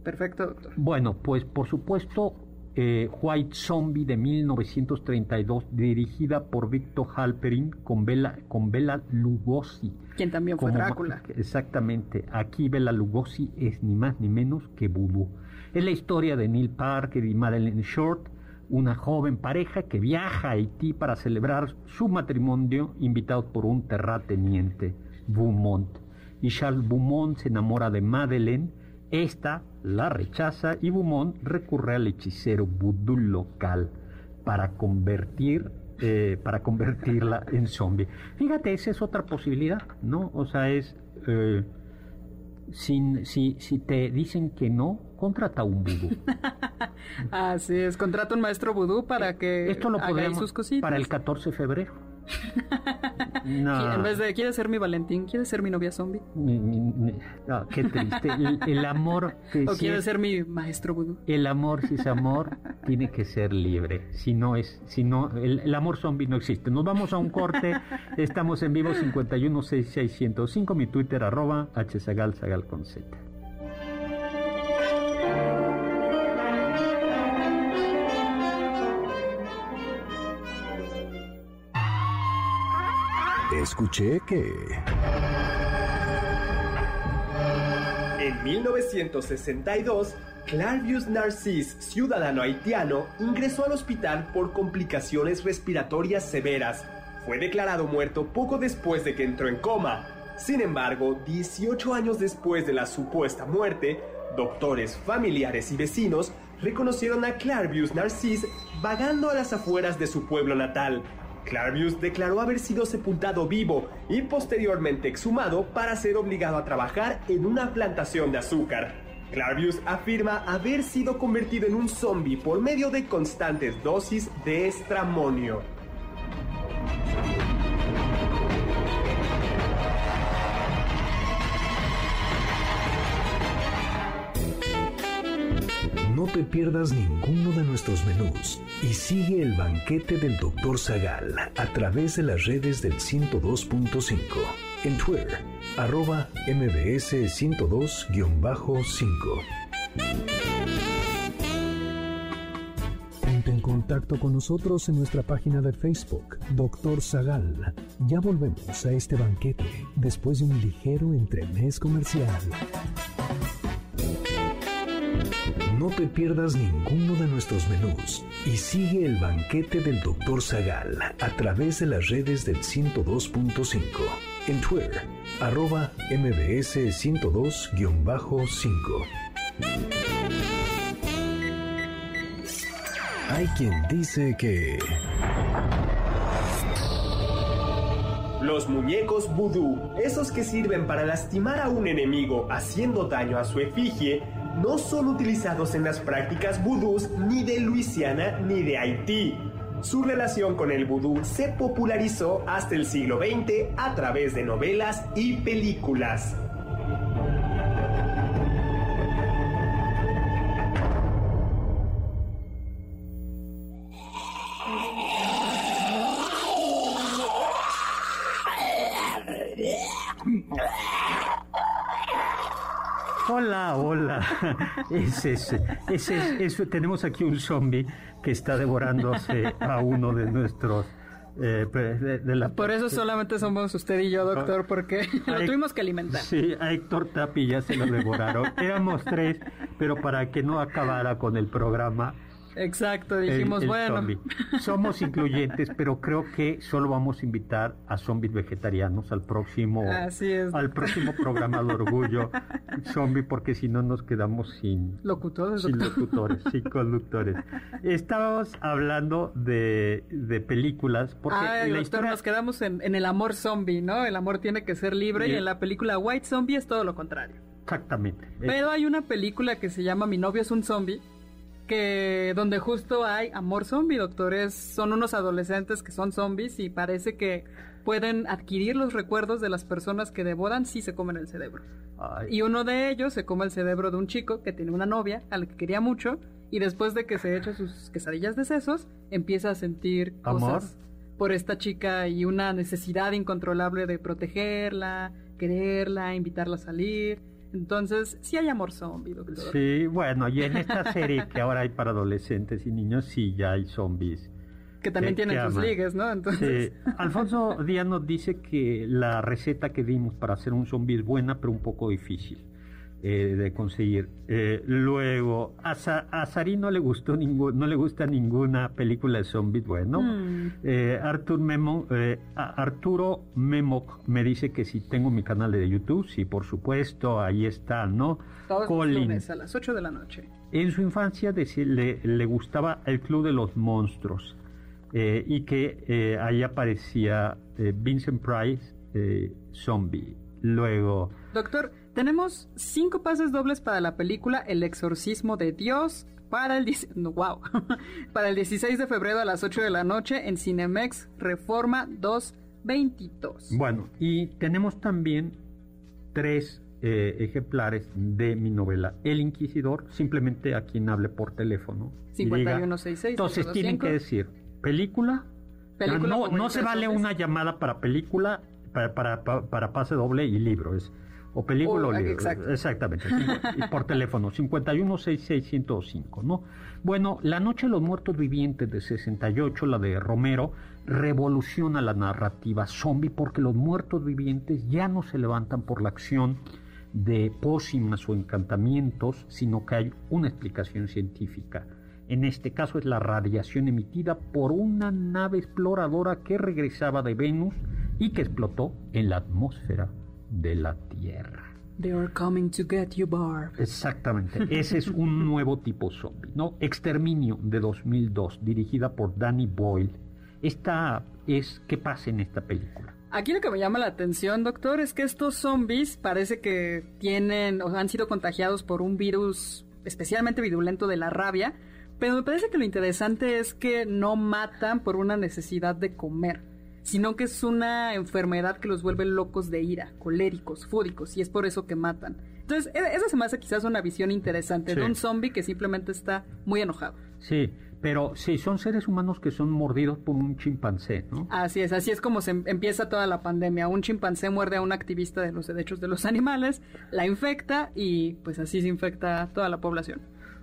Perfecto, doctor. Bueno, pues por supuesto, eh, White Zombie de 1932, dirigida por Victor Halperin con Bela, con Bela Lugosi. Quien también fue Drácula. Exactamente. Aquí Bela Lugosi es ni más ni menos que Voodoo. Es la historia de Neil Parker y Madeleine Short, una joven pareja que viaja a Haití para celebrar su matrimonio invitados por un terrateniente, Beaumont. Y Charles Beaumont se enamora de Madeleine, esta la rechaza y Beaumont recurre al hechicero vudú local para convertir eh, para convertirla en zombie. Fíjate, esa es otra posibilidad, ¿no? O sea, es eh, si, si, si te dicen que no, contrata un vudú. Así es, contrata un maestro vudú para que Esto lo haga podemos sus cositas. para el 14 de febrero. No. En vez de, ¿quieres ser mi Valentín? ¿Quieres ser mi novia zombie? No, qué triste. El, el amor que ¿O sí quieres es- ser mi maestro vudú? el amor si es amor tiene que ser libre. Si no es, si no el, el amor zombie no existe. Nos vamos a un corte. Estamos en vivo 5166105 mi Twitter arroba hzagal zagal con z. Escuché que... En 1962, Clavius Narcís, ciudadano haitiano, ingresó al hospital por complicaciones respiratorias severas. Fue declarado muerto poco después de que entró en coma. Sin embargo, 18 años después de la supuesta muerte, doctores, familiares y vecinos reconocieron a Clavius Narcís vagando a las afueras de su pueblo natal. Clavius declaró haber sido sepultado vivo y posteriormente exhumado para ser obligado a trabajar en una plantación de azúcar. Clavius afirma haber sido convertido en un zombie por medio de constantes dosis de estramonio. No te pierdas ninguno de nuestros menús y sigue el banquete del Dr. Zagal a través de las redes del 102.5. En Twitter, arroba mbs 102-5. Ponte en contacto con nosotros en nuestra página de Facebook, Dr. Zagal. Ya volvemos a este banquete después de un ligero entremés comercial. No te pierdas ninguno de nuestros menús y sigue el banquete del Dr. Zagal a través de las redes del 102.5. En Twitter, arroba mbs 102-5. Hay quien dice que... Los muñecos vudú, esos que sirven para lastimar a un enemigo haciendo daño a su efigie, no son utilizados en las prácticas vudús ni de Luisiana ni de Haití. Su relación con el vudú se popularizó hasta el siglo XX a través de novelas y películas. Hola, hola. Ese es, ese es, tenemos aquí un zombie que está devorándose a uno de nuestros. eh, de, de la Por eso solamente somos usted y yo, doctor, porque lo tuvimos que alimentar. Sí, a Héctor Tapi ya se lo devoraron. Éramos tres, pero para que no acabara con el programa. Exacto, dijimos, el bueno, zombie. Somos incluyentes, pero creo que solo vamos a invitar a zombies vegetarianos al próximo, Así es. al próximo programa de Orgullo Zombie, porque si no nos quedamos sin, locutores, sin doctor. locutores, sin conductores. Estábamos hablando de, de películas, porque Ay, la historia... nos quedamos en, en el amor zombie, ¿no? El amor tiene que ser libre y en la película White Zombie es todo lo contrario. Exactamente. Pero hay una película que se llama Mi novio es un zombie, que donde justo hay amor zombie, doctores. Son unos adolescentes que son zombies y parece que pueden adquirir los recuerdos de las personas que devoran si se comen el cerebro. Ay, Y uno de ellos se come el cerebro de un chico que tiene una novia a la que quería mucho y después de que se echa sus quesadillas de sesos, empieza a sentir ¿Amor? cosas por esta chica y una necesidad incontrolable de protegerla, quererla, invitarla a salir. Entonces, sí hay amor zombie, doctor. Sí, bueno, y en esta serie que ahora hay para adolescentes y niños, sí ya hay zombies. Que también que- tienen que sus aman. ligues, ¿no? Entonces, Sí. Alfonso Díaz nos dice que la receta que dimos para hacer un zombie es buena, pero un poco difícil eh, de conseguir. Eh, luego, a, Sa- a Sari no le gustó ningún, no le gusta ninguna película de zombies, bueno. Mm. Eh, Artur Memo, Arturo Memoc me dice que si tengo mi canal de YouTube, sí, por supuesto, ahí está, ¿no? todos los Colin. lunes a las 8 de la noche. En su infancia le, le gustaba el Club de los Monstruos y que ahí aparecía Vincent Price, zombie. Luego, Doctor, tenemos cinco pases dobles para la película El exorcismo de Dios para el, wow, para el 16 de febrero a las 8 de la noche en Cinemex Reforma 222. Bueno, y tenemos también tres eh, ejemplares de mi novela El Inquisidor, simplemente a quien hable por teléfono. 5166. Entonces tienen que decir película. no, no se vale una llamada para película, para, para, para, pase doble y libro. Es o película o, libro. Exactamente. y por teléfono, 5166105, ¿no? Bueno, La Noche de los Muertos Vivientes de 68, la de Romero, revoluciona la narrativa zombie porque los muertos vivientes ya no se levantan por la acción de pócimas o encantamientos, sino que hay una explicación científica. En este caso es la radiación emitida por una nave exploradora que regresaba de Venus y que explotó en la atmósfera de la Tierra. They are coming to get you, Barb. Exactamente. Ese es un nuevo tipo zombie, ¿no? Exterminio de 2002, dirigida por Danny Boyle. Esta es qué pasa en esta película. Aquí lo que me llama la atención, doctor, es que estos zombies parece que tienen o han sido contagiados por un virus especialmente virulento de la rabia, pero me parece que lo interesante es que no matan por una necesidad de comer sino que es una enfermedad que los vuelve locos de ira, coléricos, fúricos, y es por eso que matan. Entonces, e-, esa se me hace quizás una visión interesante de un zombie que simplemente está muy enojado. Sí, pero sí, son seres humanos que son mordidos por un chimpancé, ¿no? Así es, así es como se em-, empieza toda la pandemia. Un chimpancé muerde a un activista de los derechos de los animales, la infecta y pues así se infecta toda la población.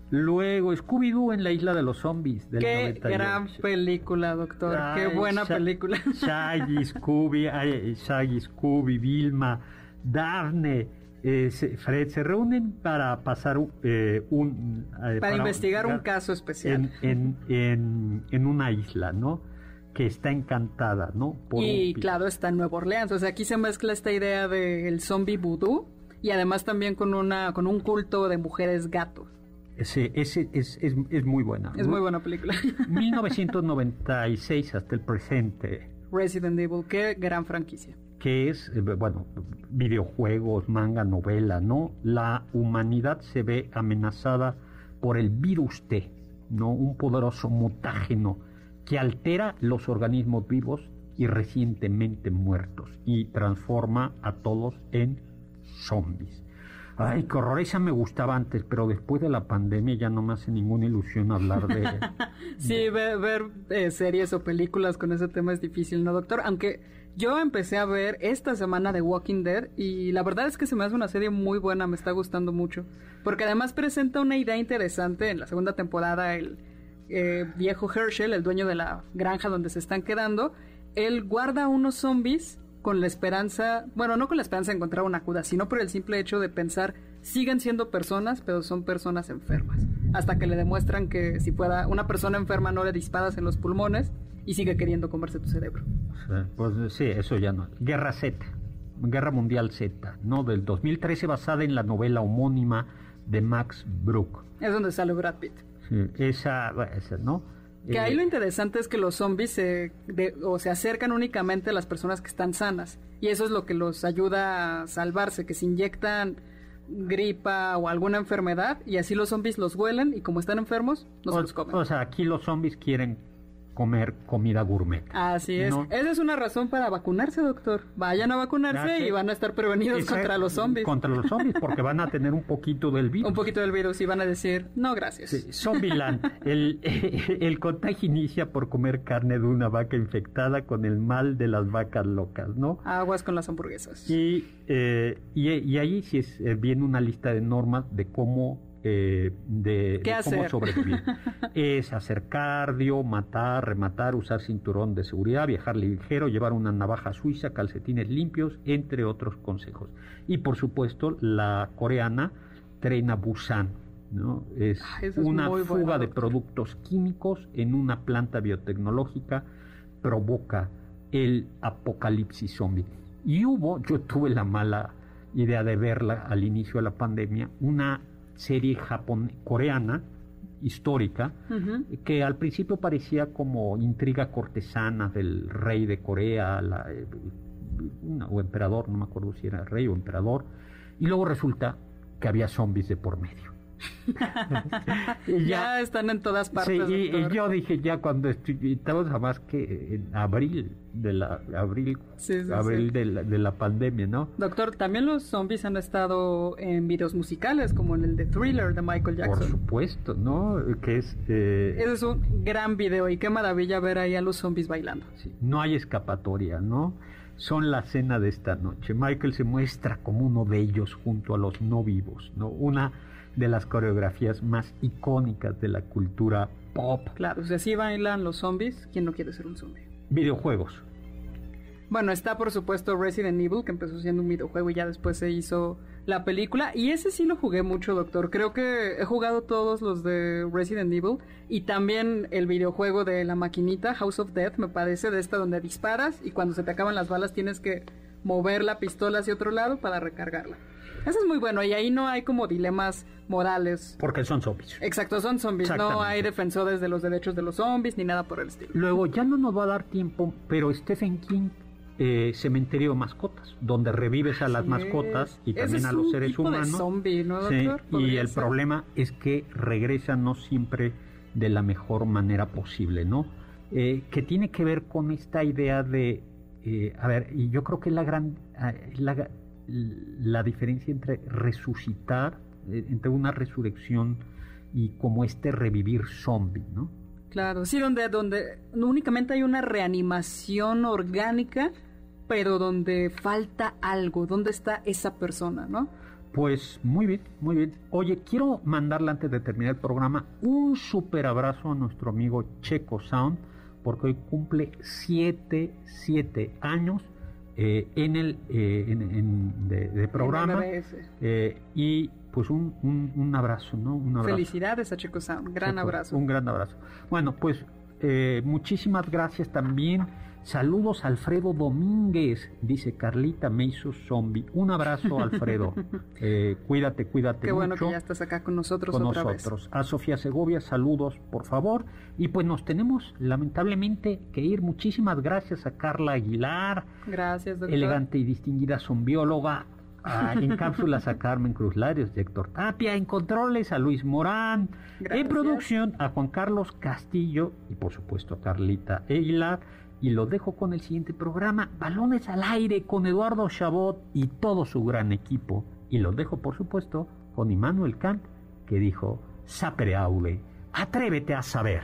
Luego, Scooby-Doo en la isla de los zombies. Del Qué gran película, doctor. Qué buena película. Shaggy, Scooby, Shaggy, Scooby, Vilma, Daphne, eh, Fred se reúnen para pasar eh, un... Eh, para, investigar un caso especial. En, en, en, una isla, ¿no? Que está encantada, ¿no? y claro, está en Nueva Orleans. O sea, aquí se mezcla esta idea del zombie voodoo y además también con, una, con un culto de mujeres gatos. Ese, ese es, es, es, muy buena. Es muy buena película. 1996 hasta el presente. Resident Evil, qué gran franquicia. Que es, eh, bueno, videojuegos, manga, novela, ¿no? La humanidad se ve amenazada por el virus T, ¿no? Un poderoso mutágeno que altera los organismos vivos y recientemente muertos y transforma a todos en zombies. Ay, qué horror, esa me gustaba antes, pero después de la pandemia ya no me hace ninguna ilusión hablar de... sí, ver, eh, series o películas con ese tema es difícil, ¿no, doctor? Aunque yo empecé a ver esta semana de Walking Dead y la verdad es que se me hace una serie muy buena, me está gustando mucho, porque además presenta una idea interesante en la segunda temporada, el eh, viejo Herschel, el dueño de la granja donde se están quedando, él guarda unos zombies con la esperanza, bueno, no con la esperanza de encontrar una cura, sino por el simple hecho de pensar, siguen siendo personas, pero son personas enfermas. Hasta que le demuestran que si fuera una persona enferma no le disparas en los pulmones y sigue queriendo comerse tu cerebro. pues sí, eso ya no. Guerra Z, Guerra Mundial Z, ¿no? Del 2013 basada en la novela homónima de Max Brook. Es donde sale Brad Pitt. Sí, esa, esa ¿no? Que ahí lo interesante es que los zombies se, o se acercan únicamente a las personas que están sanas. Y eso es lo que los ayuda a salvarse, que se inyectan gripa o alguna enfermedad y así los zombies los huelen y como están enfermos, no se los comen. O sea, aquí los zombies quieren comer comida gourmet. Así es. Esa es una razón para vacunarse, doctor. Vayan a vacunarse y van a estar prevenidos contra los zombies. Contra los zombies, porque van a tener un poquito del virus. Un poquito del virus y van a decir, no, gracias. Sí, Zombieland. el, el contagio inicia por comer carne de una vaca infectada con el mal de las vacas locas, ¿no? Aguas con las hamburguesas. Y, eh, y, ahí sí es, eh, viene una lista de normas de cómo eh, de, cómo sobrevivir. es hacer cardio, matar, rematar, usar cinturón de seguridad, viajar ligero, llevar una navaja suiza, calcetines limpios, entre otros consejos. Y por supuesto, la coreana Trena Busan. ¿no? Es, ah, una fuga de productos químicos en una planta biotecnológica provoca el apocalipsis zombie. Y hubo, yo tuve la mala idea de verla al inicio de la pandemia, una serie japon coreana histórica que al principio parecía como intriga cortesana del rey de Corea la, eh, o emperador, no me acuerdo si era rey o emperador, Y luego resulta que había zombies de por medio. ya, están en todas partes. Sí, y, yo dije ya cuando estamos a más que en abril de la abril, abril de la, de, la, pandemia, ¿no? Doctor, también los zombies han estado en videos musicales como en el de Thriller de Michael Jackson. Por supuesto, ¿no? Que es eh... Ese es un gran video y qué maravilla ver ahí a los zombies bailando. no hay escapatoria, ¿no? Son la cena de esta noche. Michael se muestra como uno de ellos junto a los no vivos, ¿no? Una de las coreografías más icónicas de la cultura pop. Claro, si así bailan los zombies, ¿quién no quiere ser un zombie? Videojuegos. Bueno, está por supuesto Resident Evil, que empezó siendo un videojuego y ya después se hizo la película. Y ese sí lo jugué mucho, doctor. Creo que he jugado todos los de Resident Evil. Y también el videojuego de la maquinita, House of Death, me parece, de esta donde disparas y cuando se te acaban las balas tienes que mover la pistola hacia otro lado para recargarla. Eso es muy bueno y ahí no hay como dilemas morales. Porque son zombies. Exacto, son zombies. No hay defensores de los derechos de los zombies ni nada por el estilo. Luego, ya no nos va a dar tiempo, pero Stephen King eh, cementerio de mascotas, donde revives a las mascotas y también a los seres humanos. zombie, ¿no, doctor? y el problema es que regresan no siempre de la mejor manera posible, ¿no? Eh, que tiene que ver con esta idea de, eh, a ver, y yo creo que la gran, ah, la, la diferencia entre resucitar, eh, entre una resurrección y como este revivir zombie, ¿no? Claro, sí, donde, donde únicamente hay una reanimación orgánica, pero donde falta algo, ¿dónde está esa persona, no? Pues muy bien, muy bien. Oye, quiero mandarle antes de terminar el programa un súper abrazo a nuestro amigo Checo Sound, porque hoy cumple siete, siete años eh, en el eh, en, de, programa eh, y pues un, un, abrazo, ¿no? Un abrazo. Felicidades a Chico Sound, gran abrazo. Un gran abrazo. Bueno, pues muchísimas gracias también. Saludos Alfredo Domínguez, dice Carlita Meiso Zombie. Un abrazo Alfredo. cuídate, cuídate. Qué bueno que ya estás acá con nosotros con nosotros. A Sofía Segovia, saludos por favor. Y pues nos tenemos lamentablemente que ir. Muchísimas gracias a Carla Aguilar. Gracias, doctor. Elegante y distinguida zombióloga. en cápsulas a Carmen Cruz Larios y Héctor Tapia, en controles a Luis Morán, en producción a Juan Carlos Castillo y por supuesto a Carlita Aguilar. Y lo dejo con el siguiente programa, Balones al Aire, con Eduardo Chabot y todo su gran equipo. Y lo dejo, por supuesto, con Immanuel Kant, que dijo, Sapere Aule, atrévete a saber.